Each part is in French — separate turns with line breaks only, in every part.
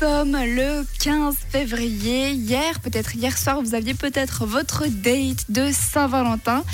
sommes le 15 février. Hier, peut-être hier soir, vous aviez peut-être votre date de Saint-Valentin.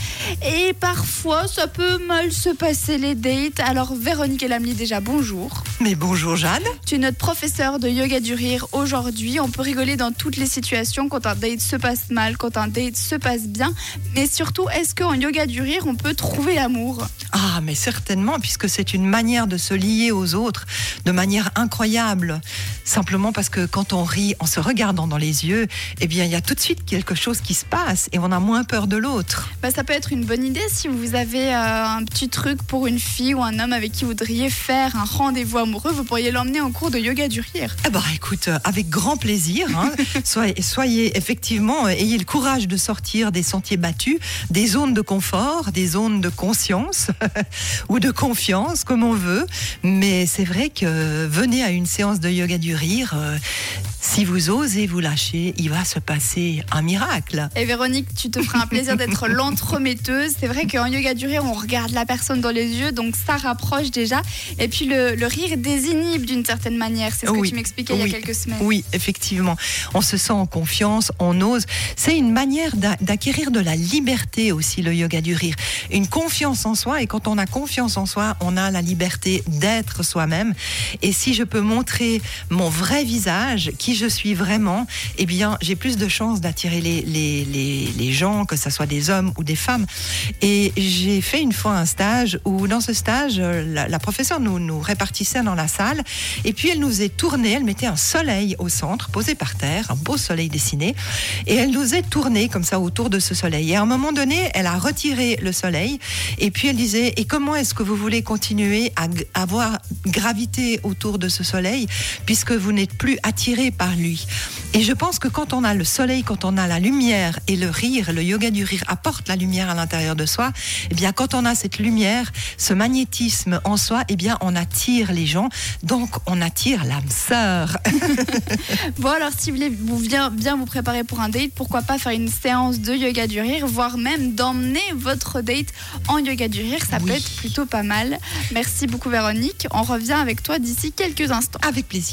Et parfois, ça peut mal se passer les dates. Alors, Véronique Elamli, déjà, bonjour.
Mais bonjour Jeanne.
Tu es notre professeur de yoga du rire aujourd'hui. On peut rigoler dans toutes les situations, quand un date se passe mal, quand un date se passe bien. Mais surtout, est-ce qu'en yoga du rire, on peut trouver l'amour?
Ah, mais certainement, puisque c'est une manière de se lier aux autres de manière incroyable. Simplement parce que quand on rit en se regardant dans les yeux, eh bien, il y a tout de suite quelque chose qui se passe et on a moins peur de l'autre.
Bah, ça peut être une bonne idée si vous avez euh, un petit truc pour une fille ou un homme avec qui vous voudriez faire un rendez-vous amoureux, vous pourriez l'emmener en cours de yoga du rire.
Eh ben, écoute, euh, avec grand plaisir. Hein. soyez, soyez, effectivement, euh, ayez le courage de sortir des sentiers battus, des zones de confort, des zones de conscience ou de confiance, comme on veut. Mais c'est vrai que venez à une séance de yoga du rire. Euh, si vous osez vous lâcher, il va se passer un miracle.
Et Véronique, tu te feras un plaisir d'être l'entremetteuse. C'est vrai qu'en yoga du rire, on regarde la personne dans les yeux, donc ça rapproche déjà. Et puis le, rire désinhibe d'une certaine manière. C'est ce que tu m'expliquais il y a quelques semaines.
Oui, effectivement. On se sent en confiance, on ose. C'est une manière d'acquérir de la liberté aussi, le yoga du rire. Une confiance en soi. Et quand on a confiance en soi, on a la liberté d'être soi-même. Et si je peux montrer mon vrai visage, qui je suis vraiment, eh bien, j'ai plus de chances d'attirer les, les, les, les, gens, que ce soit des hommes ou des femmes. Et j'ai fait une fois un stage où, dans ce stage, la, la, professeure nous, nous répartissait dans la salle, et puis elle nous est tournée, elle mettait un soleil au centre, posé par terre, un beau soleil dessiné, et elle nous est tournée comme ça autour de ce soleil. Et à un moment donné, elle a retiré le soleil, et puis elle disait, et comment est-ce que vous voulez continuer à avoir gravité autour de ce soleil, puisque vous n'êtes plus attiré par lui. Et je pense que quand on a le soleil, quand on a la lumière et le rire, le yoga du rire apporte la lumière à l'intérieur de soi, eh bien quand on a cette lumière, ce magnétisme en soi, eh bien on attire les gens, donc on attire l'âme sœur.
bon alors si vous voulez vous bien, bien vous préparer pour un date, pourquoi pas faire une séance de yoga du rire, voire même d'emmener votre date en yoga du rire, ça peut être plutôt pas mal. Merci beaucoup Véronique, on revient avec toi d'ici quelques instants.
Avec plaisir.